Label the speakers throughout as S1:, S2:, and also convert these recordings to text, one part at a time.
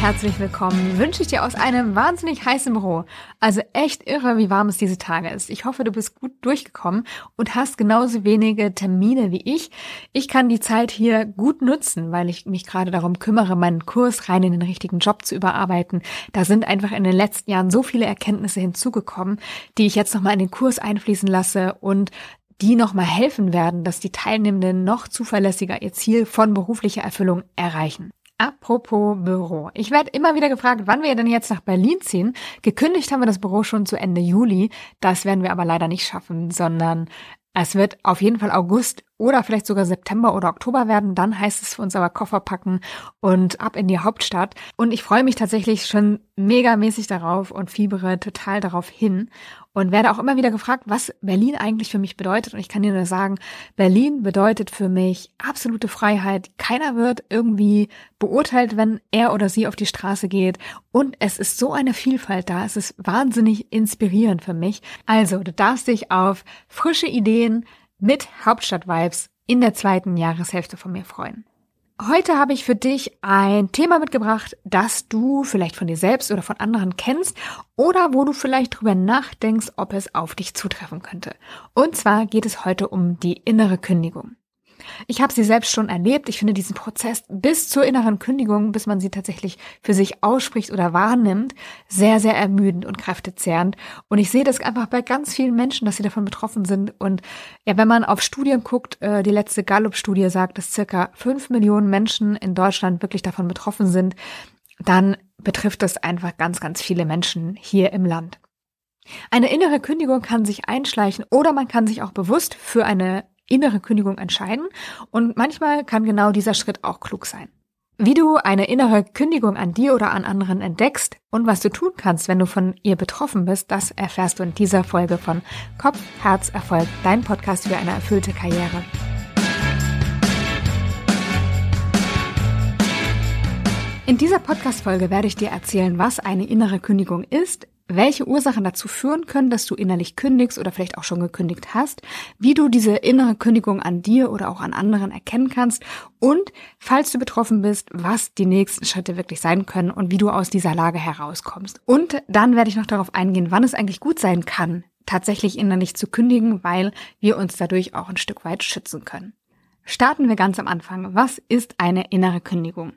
S1: herzlich willkommen wünsche ich dir aus einem wahnsinnig heißen Büro. Also echt irre, wie warm es diese Tage ist. Ich hoffe, du bist gut durchgekommen und hast genauso wenige Termine wie ich. Ich kann die Zeit hier gut nutzen, weil ich mich gerade darum kümmere, meinen Kurs rein in den richtigen Job zu überarbeiten. Da sind einfach in den letzten Jahren so viele Erkenntnisse hinzugekommen, die ich jetzt nochmal in den Kurs einfließen lasse und die nochmal helfen werden, dass die Teilnehmenden noch zuverlässiger ihr Ziel von beruflicher Erfüllung erreichen. Apropos Büro. Ich werde immer wieder gefragt, wann wir denn jetzt nach Berlin ziehen. Gekündigt haben wir das Büro schon zu Ende Juli. Das werden wir aber leider nicht schaffen, sondern es wird auf jeden Fall August oder vielleicht sogar September oder Oktober werden. Dann heißt es für uns aber Koffer packen und ab in die Hauptstadt. Und ich freue mich tatsächlich schon megamäßig darauf und fiebere total darauf hin und werde auch immer wieder gefragt, was Berlin eigentlich für mich bedeutet. Und ich kann dir nur sagen, Berlin bedeutet für mich absolute Freiheit. Keiner wird irgendwie beurteilt, wenn er oder sie auf die Straße geht. Und es ist so eine Vielfalt da. Es ist wahnsinnig inspirierend für mich. Also, du darfst dich auf frische Ideen, mit Hauptstadt-Vibes in der zweiten Jahreshälfte von mir freuen. Heute habe ich für dich ein Thema mitgebracht, das du vielleicht von dir selbst oder von anderen kennst oder wo du vielleicht drüber nachdenkst, ob es auf dich zutreffen könnte. Und zwar geht es heute um die innere Kündigung. Ich habe sie selbst schon erlebt. Ich finde diesen Prozess bis zur inneren Kündigung, bis man sie tatsächlich für sich ausspricht oder wahrnimmt, sehr, sehr ermüdend und kräftezehrend. Und ich sehe das einfach bei ganz vielen Menschen, dass sie davon betroffen sind. Und ja, wenn man auf Studien guckt, äh, die letzte Gallup-Studie sagt, dass circa fünf Millionen Menschen in Deutschland wirklich davon betroffen sind, dann betrifft das einfach ganz, ganz viele Menschen hier im Land. Eine innere Kündigung kann sich einschleichen oder man kann sich auch bewusst für eine innere Kündigung entscheiden. Und manchmal kann genau dieser Schritt auch klug sein. Wie du eine innere Kündigung an dir oder an anderen entdeckst und was du tun kannst, wenn du von ihr betroffen bist, das erfährst du in dieser Folge von Kopf, Herz, Erfolg, dein Podcast für eine erfüllte Karriere. In dieser Podcast-Folge werde ich dir erzählen, was eine innere Kündigung ist, welche Ursachen dazu führen können, dass du innerlich kündigst oder vielleicht auch schon gekündigt hast, wie du diese innere Kündigung an dir oder auch an anderen erkennen kannst und, falls du betroffen bist, was die nächsten Schritte wirklich sein können und wie du aus dieser Lage herauskommst. Und dann werde ich noch darauf eingehen, wann es eigentlich gut sein kann, tatsächlich innerlich zu kündigen, weil wir uns dadurch auch ein Stück weit schützen können. Starten wir ganz am Anfang. Was ist eine innere Kündigung?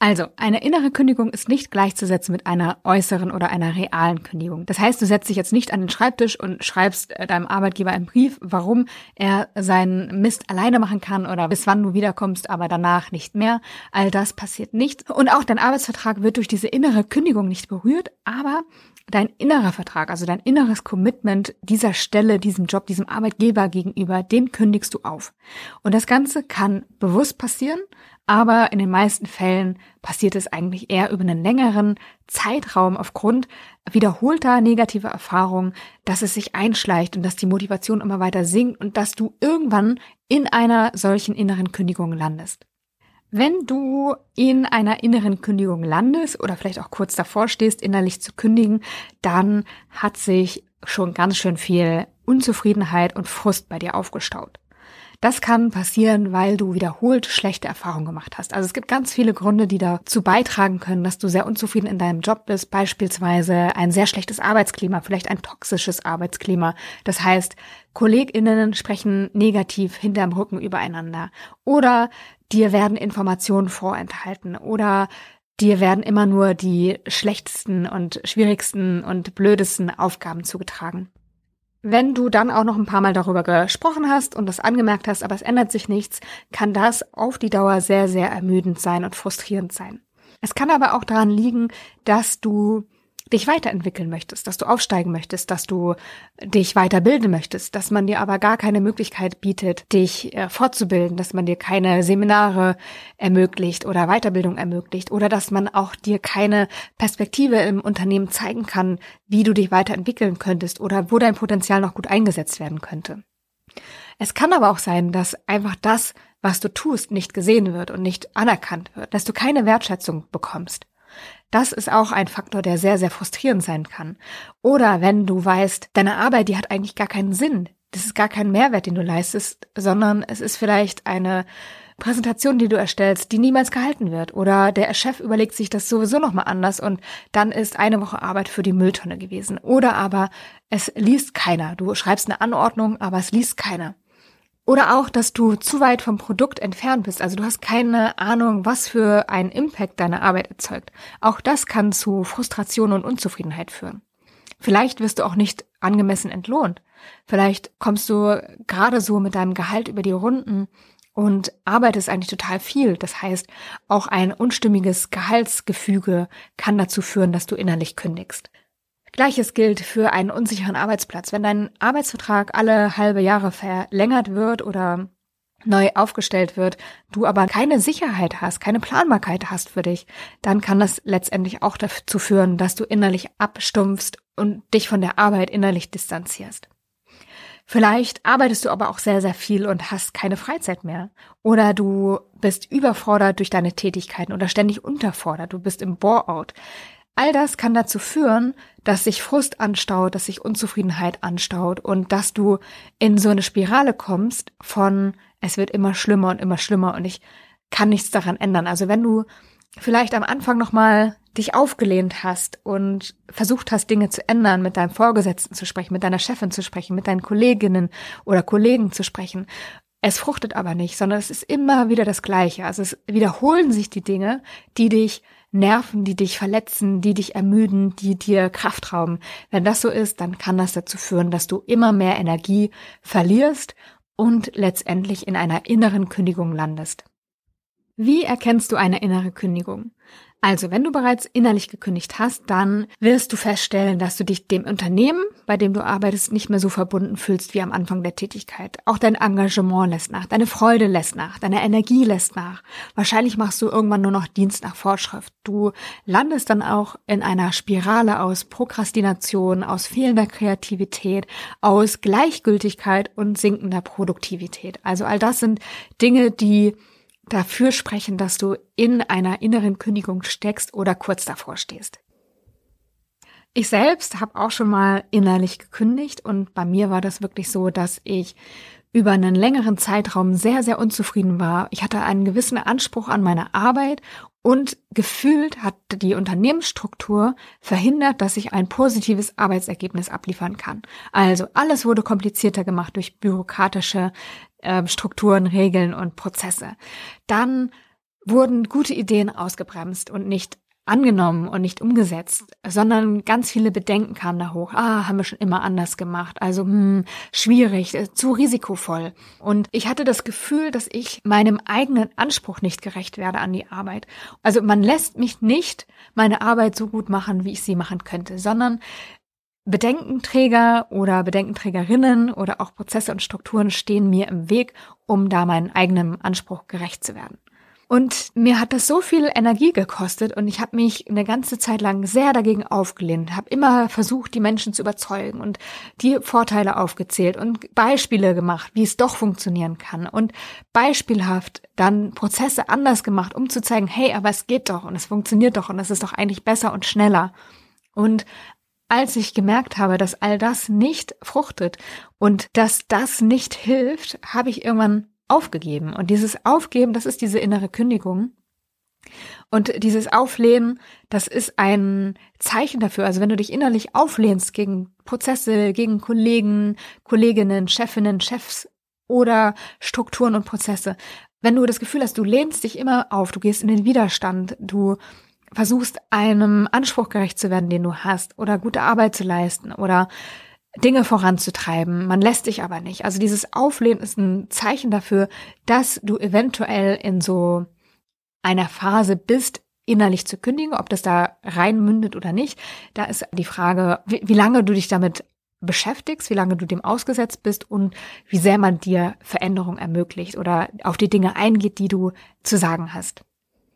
S1: Also, eine innere Kündigung ist nicht gleichzusetzen mit einer äußeren oder einer realen Kündigung. Das heißt, du setzt dich jetzt nicht an den Schreibtisch und schreibst äh, deinem Arbeitgeber einen Brief, warum er seinen Mist alleine machen kann oder bis wann du wiederkommst, aber danach nicht mehr. All das passiert nicht. Und auch dein Arbeitsvertrag wird durch diese innere Kündigung nicht berührt, aber dein innerer Vertrag, also dein inneres Commitment dieser Stelle, diesem Job, diesem Arbeitgeber gegenüber, den kündigst du auf. Und das Ganze kann bewusst passieren, aber in den meisten Fällen passiert es eigentlich eher über einen längeren Zeitraum aufgrund wiederholter negativer Erfahrungen, dass es sich einschleicht und dass die Motivation immer weiter sinkt und dass du irgendwann in einer solchen inneren Kündigung landest. Wenn du in einer inneren Kündigung landest oder vielleicht auch kurz davor stehst, innerlich zu kündigen, dann hat sich schon ganz schön viel Unzufriedenheit und Frust bei dir aufgestaut. Das kann passieren, weil du wiederholt schlechte Erfahrungen gemacht hast. Also es gibt ganz viele Gründe, die dazu beitragen können, dass du sehr unzufrieden in deinem Job bist. Beispielsweise ein sehr schlechtes Arbeitsklima, vielleicht ein toxisches Arbeitsklima. Das heißt, KollegInnen sprechen negativ hinterm Rücken übereinander. Oder dir werden Informationen vorenthalten. Oder dir werden immer nur die schlechtesten und schwierigsten und blödesten Aufgaben zugetragen. Wenn du dann auch noch ein paar Mal darüber gesprochen hast und das angemerkt hast, aber es ändert sich nichts, kann das auf die Dauer sehr, sehr ermüdend sein und frustrierend sein. Es kann aber auch daran liegen, dass du dich weiterentwickeln möchtest, dass du aufsteigen möchtest, dass du dich weiterbilden möchtest, dass man dir aber gar keine Möglichkeit bietet, dich äh, fortzubilden, dass man dir keine Seminare ermöglicht oder Weiterbildung ermöglicht oder dass man auch dir keine Perspektive im Unternehmen zeigen kann, wie du dich weiterentwickeln könntest oder wo dein Potenzial noch gut eingesetzt werden könnte. Es kann aber auch sein, dass einfach das, was du tust, nicht gesehen wird und nicht anerkannt wird, dass du keine Wertschätzung bekommst. Das ist auch ein Faktor, der sehr, sehr frustrierend sein kann. Oder wenn du weißt, deine Arbeit, die hat eigentlich gar keinen Sinn. Das ist gar kein Mehrwert, den du leistest, sondern es ist vielleicht eine Präsentation, die du erstellst, die niemals gehalten wird. Oder der Chef überlegt sich das sowieso nochmal anders und dann ist eine Woche Arbeit für die Mülltonne gewesen. Oder aber es liest keiner. Du schreibst eine Anordnung, aber es liest keiner. Oder auch, dass du zu weit vom Produkt entfernt bist. Also du hast keine Ahnung, was für einen Impact deine Arbeit erzeugt. Auch das kann zu Frustration und Unzufriedenheit führen. Vielleicht wirst du auch nicht angemessen entlohnt. Vielleicht kommst du gerade so mit deinem Gehalt über die Runden und arbeitest eigentlich total viel. Das heißt, auch ein unstimmiges Gehaltsgefüge kann dazu führen, dass du innerlich kündigst. Gleiches gilt für einen unsicheren Arbeitsplatz. Wenn dein Arbeitsvertrag alle halbe Jahre verlängert wird oder neu aufgestellt wird, du aber keine Sicherheit hast, keine Planbarkeit hast für dich, dann kann das letztendlich auch dazu führen, dass du innerlich abstumpfst und dich von der Arbeit innerlich distanzierst. Vielleicht arbeitest du aber auch sehr, sehr viel und hast keine Freizeit mehr. Oder du bist überfordert durch deine Tätigkeiten oder ständig unterfordert. Du bist im Bore-out. All das kann dazu führen, dass sich Frust anstaut, dass sich Unzufriedenheit anstaut und dass du in so eine Spirale kommst von es wird immer schlimmer und immer schlimmer und ich kann nichts daran ändern. Also wenn du vielleicht am Anfang nochmal dich aufgelehnt hast und versucht hast, Dinge zu ändern, mit deinem Vorgesetzten zu sprechen, mit deiner Chefin zu sprechen, mit deinen Kolleginnen oder Kollegen zu sprechen. Es fruchtet aber nicht, sondern es ist immer wieder das Gleiche. Also es wiederholen sich die Dinge, die dich nerven, die dich verletzen, die dich ermüden, die dir Kraft rauben. Wenn das so ist, dann kann das dazu führen, dass du immer mehr Energie verlierst und letztendlich in einer inneren Kündigung landest. Wie erkennst du eine innere Kündigung? Also, wenn du bereits innerlich gekündigt hast, dann wirst du feststellen, dass du dich dem Unternehmen, bei dem du arbeitest, nicht mehr so verbunden fühlst wie am Anfang der Tätigkeit. Auch dein Engagement lässt nach, deine Freude lässt nach, deine Energie lässt nach. Wahrscheinlich machst du irgendwann nur noch Dienst nach Vorschrift. Du landest dann auch in einer Spirale aus Prokrastination, aus fehlender Kreativität, aus Gleichgültigkeit und sinkender Produktivität. Also all das sind Dinge, die dafür sprechen, dass du in einer inneren Kündigung steckst oder kurz davor stehst. Ich selbst habe auch schon mal innerlich gekündigt und bei mir war das wirklich so, dass ich über einen längeren Zeitraum sehr, sehr unzufrieden war. Ich hatte einen gewissen Anspruch an meine Arbeit und gefühlt hat die Unternehmensstruktur verhindert, dass ich ein positives Arbeitsergebnis abliefern kann. Also alles wurde komplizierter gemacht durch bürokratische äh, Strukturen, Regeln und Prozesse. Dann wurden gute Ideen ausgebremst und nicht angenommen und nicht umgesetzt, sondern ganz viele Bedenken kamen da hoch. Ah, haben wir schon immer anders gemacht. Also hm, schwierig, äh, zu risikovoll. Und ich hatte das Gefühl, dass ich meinem eigenen Anspruch nicht gerecht werde an die Arbeit. Also man lässt mich nicht meine Arbeit so gut machen, wie ich sie machen könnte, sondern Bedenkenträger oder Bedenkenträgerinnen oder auch Prozesse und Strukturen stehen mir im Weg, um da meinem eigenen Anspruch gerecht zu werden. Und mir hat das so viel Energie gekostet und ich habe mich eine ganze Zeit lang sehr dagegen aufgelehnt, habe immer versucht, die Menschen zu überzeugen und die Vorteile aufgezählt und Beispiele gemacht, wie es doch funktionieren kann und beispielhaft dann Prozesse anders gemacht, um zu zeigen, hey, aber es geht doch und es funktioniert doch und es ist doch eigentlich besser und schneller. Und als ich gemerkt habe, dass all das nicht fruchtet und dass das nicht hilft, habe ich irgendwann aufgegeben. Und dieses Aufgeben, das ist diese innere Kündigung. Und dieses Auflehnen, das ist ein Zeichen dafür. Also wenn du dich innerlich auflehnst gegen Prozesse, gegen Kollegen, Kolleginnen, Chefinnen, Chefs oder Strukturen und Prozesse, wenn du das Gefühl hast, du lehnst dich immer auf, du gehst in den Widerstand, du versuchst einem Anspruch gerecht zu werden, den du hast, oder gute Arbeit zu leisten, oder Dinge voranzutreiben. Man lässt dich aber nicht. Also dieses Auflehnen ist ein Zeichen dafür, dass du eventuell in so einer Phase bist, innerlich zu kündigen, ob das da reinmündet oder nicht. Da ist die Frage, wie, wie lange du dich damit beschäftigst, wie lange du dem ausgesetzt bist und wie sehr man dir Veränderung ermöglicht oder auf die Dinge eingeht, die du zu sagen hast.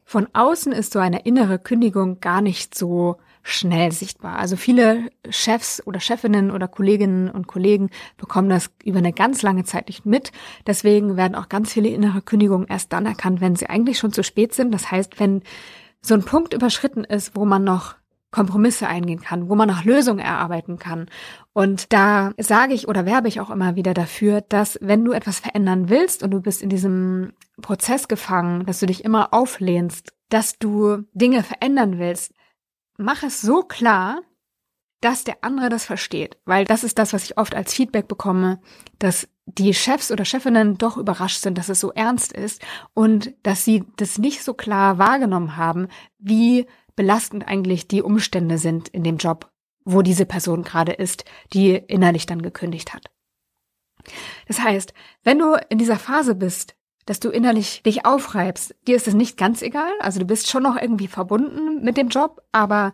S1: Von außen ist so eine innere Kündigung gar nicht so schnell sichtbar. Also viele Chefs oder Chefinnen oder Kolleginnen und Kollegen bekommen das über eine ganz lange Zeit nicht mit. Deswegen werden auch ganz viele innere Kündigungen erst dann erkannt, wenn sie eigentlich schon zu spät sind. Das heißt, wenn so ein Punkt überschritten ist, wo man noch Kompromisse eingehen kann, wo man nach Lösungen erarbeiten kann. Und da sage ich oder werbe ich auch immer wieder dafür, dass wenn du etwas verändern willst und du bist in diesem Prozess gefangen, dass du dich immer auflehnst, dass du Dinge verändern willst, mach es so klar, dass der andere das versteht. Weil das ist das, was ich oft als Feedback bekomme, dass die Chefs oder Chefinnen doch überrascht sind, dass es so ernst ist und dass sie das nicht so klar wahrgenommen haben, wie belastend eigentlich die Umstände sind in dem Job, wo diese Person gerade ist, die innerlich dann gekündigt hat. Das heißt, wenn du in dieser Phase bist, dass du innerlich dich aufreibst, dir ist es nicht ganz egal, also du bist schon noch irgendwie verbunden mit dem Job, aber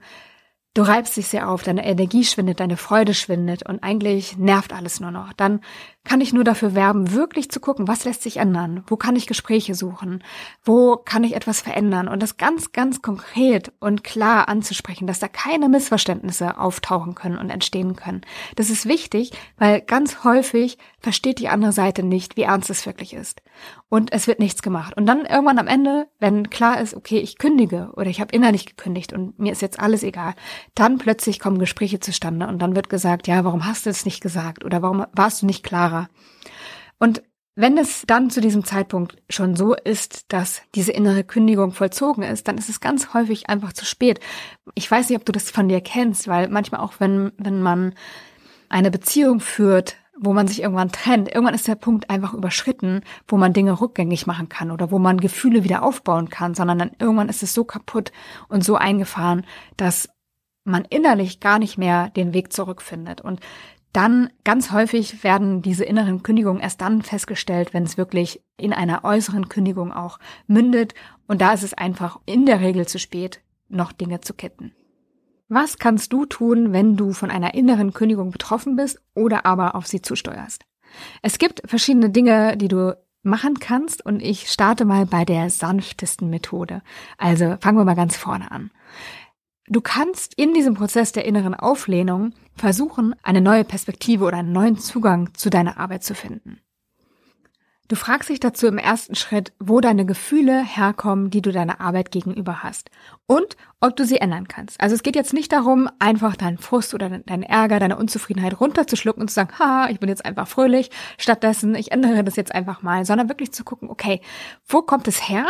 S1: Du reibst dich sehr auf, deine Energie schwindet, deine Freude schwindet und eigentlich nervt alles nur noch. Dann kann ich nur dafür werben, wirklich zu gucken, was lässt sich ändern? Wo kann ich Gespräche suchen? Wo kann ich etwas verändern? Und das ganz, ganz konkret und klar anzusprechen, dass da keine Missverständnisse auftauchen können und entstehen können. Das ist wichtig, weil ganz häufig versteht die andere Seite nicht, wie ernst es wirklich ist. Und es wird nichts gemacht. Und dann irgendwann am Ende, wenn klar ist, okay, ich kündige oder ich habe innerlich gekündigt und mir ist jetzt alles egal, dann plötzlich kommen Gespräche zustande und dann wird gesagt, ja, warum hast du es nicht gesagt oder warum warst du nicht klar? Klarer. Und wenn es dann zu diesem Zeitpunkt schon so ist, dass diese innere Kündigung vollzogen ist, dann ist es ganz häufig einfach zu spät. Ich weiß nicht, ob du das von dir kennst, weil manchmal auch, wenn, wenn man eine Beziehung führt, wo man sich irgendwann trennt, irgendwann ist der Punkt einfach überschritten, wo man Dinge rückgängig machen kann oder wo man Gefühle wieder aufbauen kann, sondern dann irgendwann ist es so kaputt und so eingefahren, dass man innerlich gar nicht mehr den Weg zurückfindet. Und dann ganz häufig werden diese inneren Kündigungen erst dann festgestellt, wenn es wirklich in einer äußeren Kündigung auch mündet. Und da ist es einfach in der Regel zu spät, noch Dinge zu kitten. Was kannst du tun, wenn du von einer inneren Kündigung betroffen bist oder aber auf sie zusteuerst? Es gibt verschiedene Dinge, die du machen kannst und ich starte mal bei der sanftesten Methode. Also fangen wir mal ganz vorne an. Du kannst in diesem Prozess der inneren Auflehnung versuchen, eine neue Perspektive oder einen neuen Zugang zu deiner Arbeit zu finden. Du fragst dich dazu im ersten Schritt, wo deine Gefühle herkommen, die du deiner Arbeit gegenüber hast und ob du sie ändern kannst. Also es geht jetzt nicht darum, einfach deinen Frust oder deinen Ärger, deine Unzufriedenheit runterzuschlucken und zu sagen, ha, ich bin jetzt einfach fröhlich, stattdessen, ich ändere das jetzt einfach mal, sondern wirklich zu gucken, okay, wo kommt es her?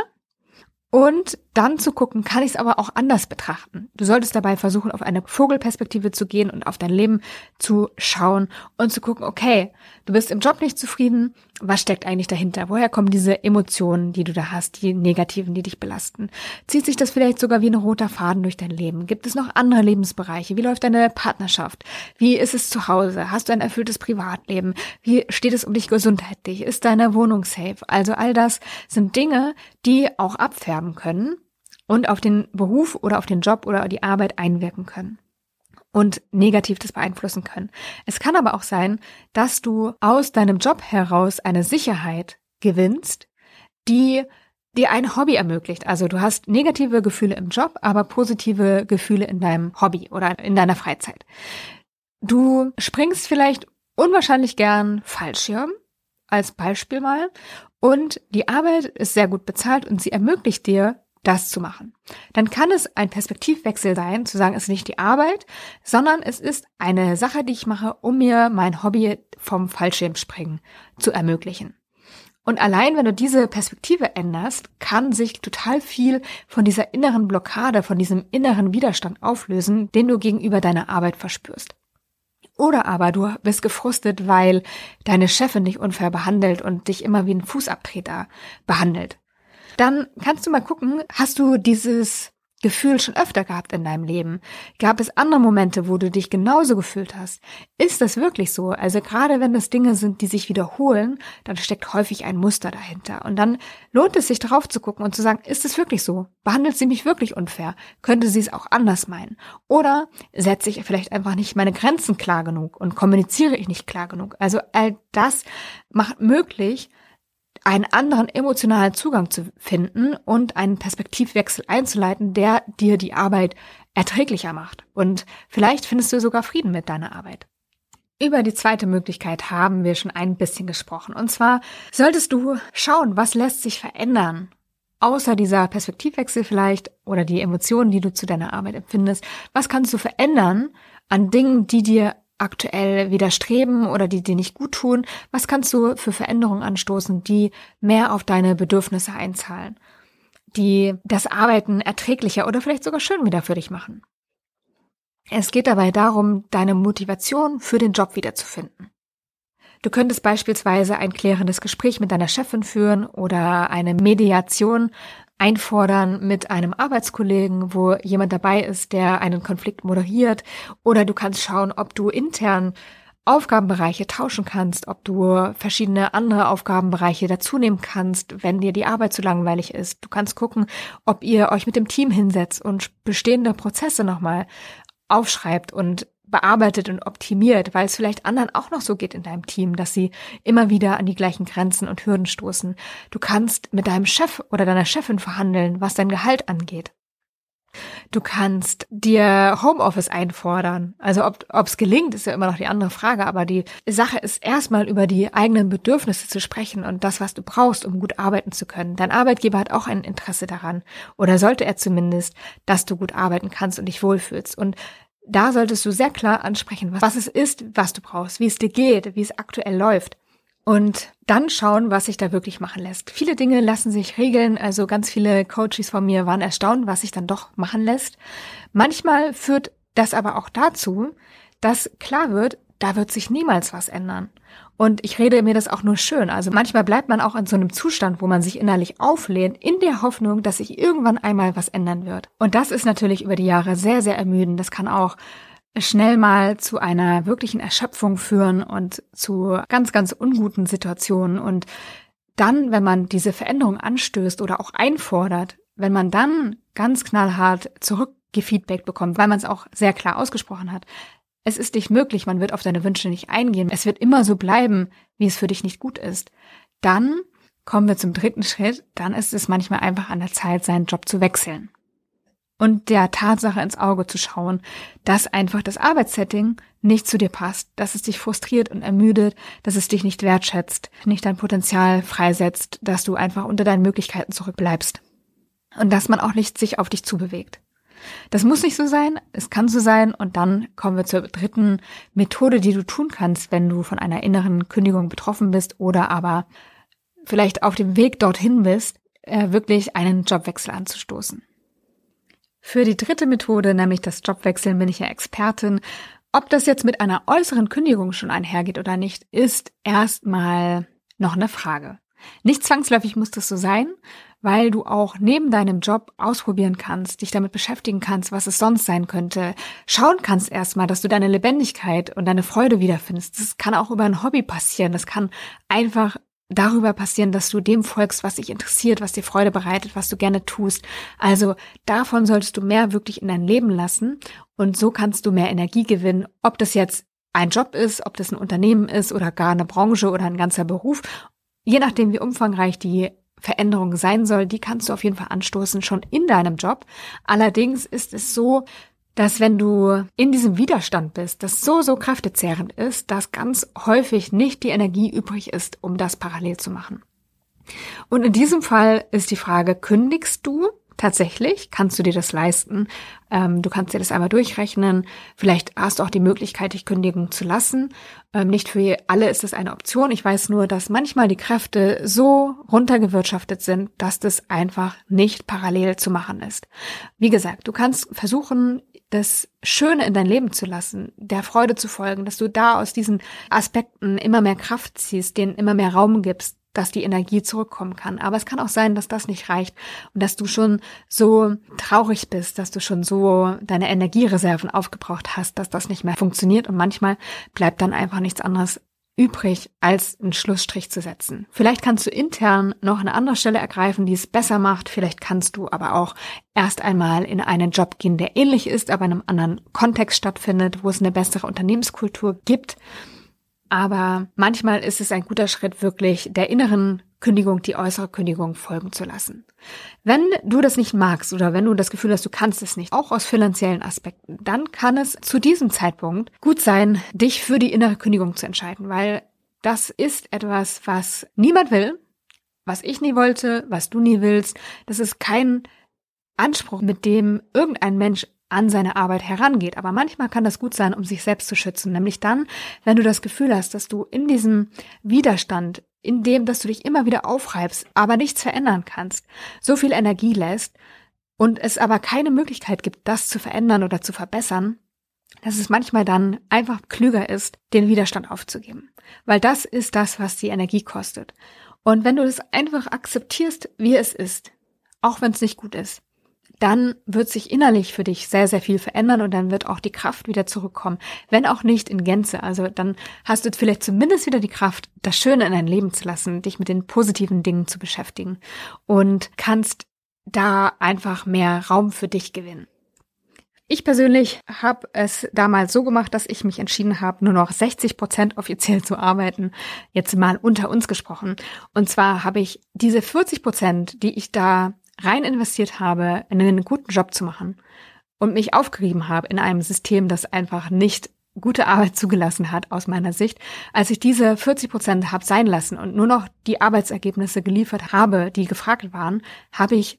S1: Und dann zu gucken, kann ich es aber auch anders betrachten. Du solltest dabei versuchen, auf eine Vogelperspektive zu gehen und auf dein Leben zu schauen und zu gucken, okay, du bist im Job nicht zufrieden, was steckt eigentlich dahinter? Woher kommen diese Emotionen, die du da hast, die negativen, die dich belasten? Zieht sich das vielleicht sogar wie ein roter Faden durch dein Leben? Gibt es noch andere Lebensbereiche? Wie läuft deine Partnerschaft? Wie ist es zu Hause? Hast du ein erfülltes Privatleben? Wie steht es um dich gesundheitlich? Ist deine Wohnung safe? Also all das sind Dinge, die auch abfärben können und auf den Beruf oder auf den Job oder die Arbeit einwirken können und negativ das beeinflussen können. Es kann aber auch sein, dass du aus deinem Job heraus eine Sicherheit gewinnst, die dir ein Hobby ermöglicht. Also du hast negative Gefühle im Job, aber positive Gefühle in deinem Hobby oder in deiner Freizeit. Du springst vielleicht unwahrscheinlich gern Fallschirm als Beispiel mal und die Arbeit ist sehr gut bezahlt und sie ermöglicht dir das zu machen. Dann kann es ein Perspektivwechsel sein, zu sagen, es ist nicht die Arbeit, sondern es ist eine Sache, die ich mache, um mir mein Hobby vom Fallschirmspringen zu ermöglichen. Und allein wenn du diese Perspektive änderst, kann sich total viel von dieser inneren Blockade, von diesem inneren Widerstand auflösen, den du gegenüber deiner Arbeit verspürst. Oder aber du bist gefrustet, weil deine Chefin dich unfair behandelt und dich immer wie ein Fußabtreter behandelt. Dann kannst du mal gucken, hast du dieses Gefühl schon öfter gehabt in deinem Leben? Gab es andere Momente, wo du dich genauso gefühlt hast? Ist das wirklich so? Also gerade wenn es Dinge sind, die sich wiederholen, dann steckt häufig ein Muster dahinter. Und dann lohnt es sich darauf zu gucken und zu sagen, ist es wirklich so? Behandelt sie mich wirklich unfair? Könnte sie es auch anders meinen? Oder setze ich vielleicht einfach nicht meine Grenzen klar genug und kommuniziere ich nicht klar genug? Also all das macht möglich, einen anderen emotionalen Zugang zu finden und einen Perspektivwechsel einzuleiten, der dir die Arbeit erträglicher macht. Und vielleicht findest du sogar Frieden mit deiner Arbeit. Über die zweite Möglichkeit haben wir schon ein bisschen gesprochen. Und zwar solltest du schauen, was lässt sich verändern außer dieser Perspektivwechsel vielleicht oder die Emotionen, die du zu deiner Arbeit empfindest, was kannst du verändern an Dingen, die dir aktuell widerstreben oder die dir nicht gut tun? Was kannst du für Veränderungen anstoßen, die mehr auf deine Bedürfnisse einzahlen, die das Arbeiten erträglicher oder vielleicht sogar schön wieder für dich machen? Es geht dabei darum, deine Motivation für den Job wiederzufinden. Du könntest beispielsweise ein klärendes Gespräch mit deiner Chefin führen oder eine Mediation einfordern mit einem Arbeitskollegen, wo jemand dabei ist, der einen Konflikt moderiert. Oder du kannst schauen, ob du intern Aufgabenbereiche tauschen kannst, ob du verschiedene andere Aufgabenbereiche dazunehmen kannst, wenn dir die Arbeit zu langweilig ist. Du kannst gucken, ob ihr euch mit dem Team hinsetzt und bestehende Prozesse nochmal aufschreibt und bearbeitet und optimiert, weil es vielleicht anderen auch noch so geht in deinem Team, dass sie immer wieder an die gleichen Grenzen und Hürden stoßen. Du kannst mit deinem Chef oder deiner Chefin verhandeln, was dein Gehalt angeht. Du kannst dir Homeoffice einfordern. Also ob es gelingt, ist ja immer noch die andere Frage, aber die Sache ist erstmal über die eigenen Bedürfnisse zu sprechen und das, was du brauchst, um gut arbeiten zu können. Dein Arbeitgeber hat auch ein Interesse daran oder sollte er zumindest, dass du gut arbeiten kannst und dich wohlfühlst. Und da solltest du sehr klar ansprechen, was es ist, was du brauchst, wie es dir geht, wie es aktuell läuft. Und dann schauen, was sich da wirklich machen lässt. Viele Dinge lassen sich regeln. Also ganz viele Coaches von mir waren erstaunt, was sich dann doch machen lässt. Manchmal führt das aber auch dazu, dass klar wird, da wird sich niemals was ändern. Und ich rede mir das auch nur schön. Also manchmal bleibt man auch in so einem Zustand, wo man sich innerlich auflehnt, in der Hoffnung, dass sich irgendwann einmal was ändern wird. Und das ist natürlich über die Jahre sehr, sehr ermüdend. Das kann auch schnell mal zu einer wirklichen Erschöpfung führen und zu ganz, ganz unguten Situationen. Und dann, wenn man diese Veränderung anstößt oder auch einfordert, wenn man dann ganz knallhart zurückgefeedback bekommt, weil man es auch sehr klar ausgesprochen hat, es ist nicht möglich, man wird auf deine Wünsche nicht eingehen. Es wird immer so bleiben, wie es für dich nicht gut ist. Dann kommen wir zum dritten Schritt. Dann ist es manchmal einfach an der Zeit, seinen Job zu wechseln. Und der Tatsache ins Auge zu schauen, dass einfach das Arbeitssetting nicht zu dir passt, dass es dich frustriert und ermüdet, dass es dich nicht wertschätzt, nicht dein Potenzial freisetzt, dass du einfach unter deinen Möglichkeiten zurückbleibst. Und dass man auch nicht sich auf dich zubewegt. Das muss nicht so sein, es kann so sein und dann kommen wir zur dritten Methode, die du tun kannst, wenn du von einer inneren Kündigung betroffen bist oder aber vielleicht auf dem Weg dorthin bist, äh, wirklich einen Jobwechsel anzustoßen. Für die dritte Methode, nämlich das Jobwechseln, bin ich ja Expertin. Ob das jetzt mit einer äußeren Kündigung schon einhergeht oder nicht, ist erstmal noch eine Frage. Nicht zwangsläufig muss das so sein, weil du auch neben deinem Job ausprobieren kannst, dich damit beschäftigen kannst, was es sonst sein könnte. Schauen kannst erstmal, dass du deine Lebendigkeit und deine Freude wiederfindest. Das kann auch über ein Hobby passieren. Das kann einfach darüber passieren, dass du dem folgst, was dich interessiert, was dir Freude bereitet, was du gerne tust. Also davon solltest du mehr wirklich in dein Leben lassen und so kannst du mehr Energie gewinnen, ob das jetzt ein Job ist, ob das ein Unternehmen ist oder gar eine Branche oder ein ganzer Beruf. Je nachdem, wie umfangreich die Veränderung sein soll, die kannst du auf jeden Fall anstoßen, schon in deinem Job. Allerdings ist es so, dass wenn du in diesem Widerstand bist, das so, so kräftezehrend ist, dass ganz häufig nicht die Energie übrig ist, um das parallel zu machen. Und in diesem Fall ist die Frage, kündigst du Tatsächlich kannst du dir das leisten. Ähm, du kannst dir das einmal durchrechnen. Vielleicht hast du auch die Möglichkeit, dich kündigen zu lassen. Ähm, nicht für alle ist das eine Option. Ich weiß nur, dass manchmal die Kräfte so runtergewirtschaftet sind, dass das einfach nicht parallel zu machen ist. Wie gesagt, du kannst versuchen, das Schöne in dein Leben zu lassen, der Freude zu folgen, dass du da aus diesen Aspekten immer mehr Kraft ziehst, denen immer mehr Raum gibst, dass die Energie zurückkommen kann. Aber es kann auch sein, dass das nicht reicht und dass du schon so traurig bist, dass du schon so deine Energiereserven aufgebraucht hast, dass das nicht mehr funktioniert und manchmal bleibt dann einfach nichts anderes übrig, als einen Schlussstrich zu setzen. Vielleicht kannst du intern noch eine andere Stelle ergreifen, die es besser macht. Vielleicht kannst du aber auch erst einmal in einen Job gehen, der ähnlich ist, aber in einem anderen Kontext stattfindet, wo es eine bessere Unternehmenskultur gibt aber manchmal ist es ein guter Schritt, wirklich der inneren Kündigung die äußere Kündigung folgen zu lassen. Wenn du das nicht magst oder wenn du das Gefühl hast, du kannst es nicht, auch aus finanziellen Aspekten, dann kann es zu diesem Zeitpunkt gut sein, dich für die innere Kündigung zu entscheiden, weil das ist etwas, was niemand will. was ich nie wollte, was du nie willst. Das ist kein Anspruch, mit dem irgendein Mensch an seine Arbeit herangeht. Aber manchmal kann das gut sein, um sich selbst zu schützen. Nämlich dann, wenn du das Gefühl hast, dass du in diesem Widerstand, in dem, dass du dich immer wieder aufreibst, aber nichts verändern kannst, so viel Energie lässt und es aber keine Möglichkeit gibt, das zu verändern oder zu verbessern, dass es manchmal dann einfach klüger ist, den Widerstand aufzugeben. Weil das ist das, was die Energie kostet. Und wenn du es einfach akzeptierst, wie es ist, auch wenn es nicht gut ist, dann wird sich innerlich für dich sehr, sehr viel verändern und dann wird auch die Kraft wieder zurückkommen. Wenn auch nicht in Gänze. Also dann hast du vielleicht zumindest wieder die Kraft, das Schöne in dein Leben zu lassen, dich mit den positiven Dingen zu beschäftigen und kannst da einfach mehr Raum für dich gewinnen. Ich persönlich habe es damals so gemacht, dass ich mich entschieden habe, nur noch 60 Prozent offiziell zu arbeiten. Jetzt mal unter uns gesprochen. Und zwar habe ich diese 40 Prozent, die ich da rein investiert habe, in einen guten Job zu machen und mich aufgerieben habe in einem System, das einfach nicht gute Arbeit zugelassen hat aus meiner Sicht, als ich diese 40 Prozent habe sein lassen und nur noch die Arbeitsergebnisse geliefert habe, die gefragt waren, habe ich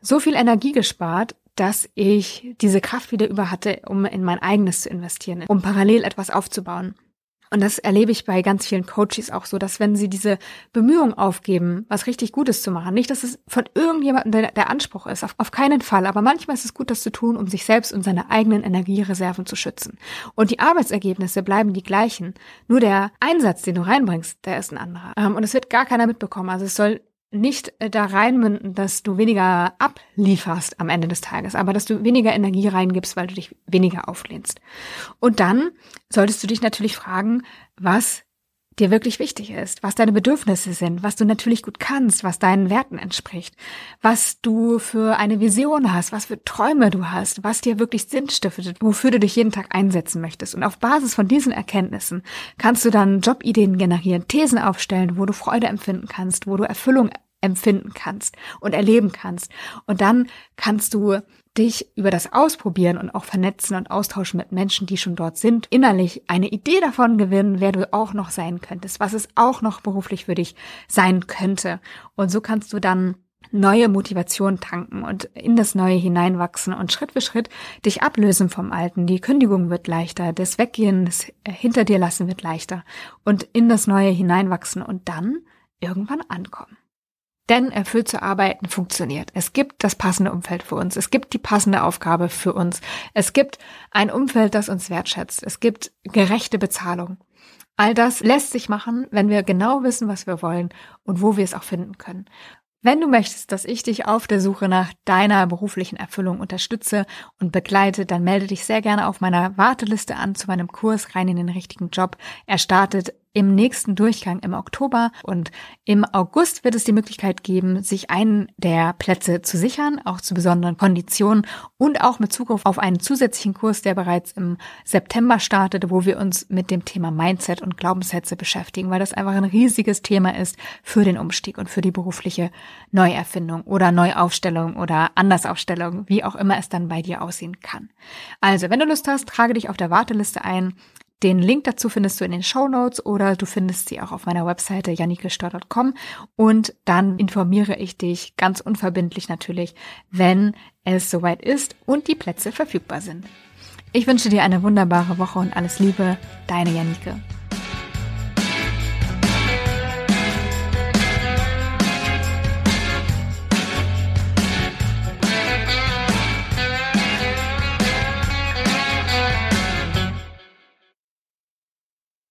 S1: so viel Energie gespart, dass ich diese Kraft wieder über hatte, um in mein eigenes zu investieren, um parallel etwas aufzubauen. Und das erlebe ich bei ganz vielen Coaches auch so, dass wenn sie diese Bemühungen aufgeben, was richtig Gutes zu machen, nicht, dass es von irgendjemandem der, der Anspruch ist, auf, auf keinen Fall, aber manchmal ist es gut, das zu tun, um sich selbst und seine eigenen Energiereserven zu schützen. Und die Arbeitsergebnisse bleiben die gleichen, nur der Einsatz, den du reinbringst, der ist ein anderer. Ähm, und es wird gar keiner mitbekommen. Also es soll nicht äh, da reinmünden, dass du weniger ablieferst am Ende des Tages, aber dass du weniger Energie reingibst, weil du dich weniger auflehnst. Und dann solltest du dich natürlich fragen, was dir wirklich wichtig ist, was deine Bedürfnisse sind, was du natürlich gut kannst, was deinen Werten entspricht, was du für eine Vision hast, was für Träume du hast, was dir wirklich Sinn stiftet, wofür du dich jeden Tag einsetzen möchtest. Und auf Basis von diesen Erkenntnissen kannst du dann Jobideen generieren, Thesen aufstellen, wo du Freude empfinden kannst, wo du Erfüllung empfinden kannst und erleben kannst. Und dann kannst du dich über das Ausprobieren und auch vernetzen und austauschen mit Menschen, die schon dort sind, innerlich eine Idee davon gewinnen, wer du auch noch sein könntest, was es auch noch beruflich für dich sein könnte. Und so kannst du dann neue Motivation tanken und in das Neue hineinwachsen und Schritt für Schritt dich ablösen vom Alten. Die Kündigung wird leichter, das Weggehen, das hinter dir lassen wird leichter und in das Neue hineinwachsen und dann irgendwann ankommen. Denn erfüllt zu arbeiten funktioniert. Es gibt das passende Umfeld für uns. Es gibt die passende Aufgabe für uns. Es gibt ein Umfeld, das uns wertschätzt. Es gibt gerechte Bezahlung. All das lässt sich machen, wenn wir genau wissen, was wir wollen und wo wir es auch finden können. Wenn du möchtest, dass ich dich auf der Suche nach deiner beruflichen Erfüllung unterstütze und begleite, dann melde dich sehr gerne auf meiner Warteliste an zu meinem Kurs rein in den richtigen Job. Er startet im nächsten Durchgang im Oktober und im August wird es die Möglichkeit geben, sich einen der Plätze zu sichern, auch zu besonderen Konditionen und auch mit Zugriff auf einen zusätzlichen Kurs, der bereits im September startet, wo wir uns mit dem Thema Mindset und Glaubenssätze beschäftigen, weil das einfach ein riesiges Thema ist für den Umstieg und für die berufliche Neuerfindung oder Neuaufstellung oder Andersaufstellung, wie auch immer es dann bei dir aussehen kann. Also, wenn du Lust hast, trage dich auf der Warteliste ein. Den Link dazu findest du in den Show Notes oder du findest sie auch auf meiner Webseite janikestör.com und dann informiere ich dich ganz unverbindlich natürlich, wenn es soweit ist und die Plätze verfügbar sind. Ich wünsche dir eine wunderbare Woche und alles Liebe, deine Janike.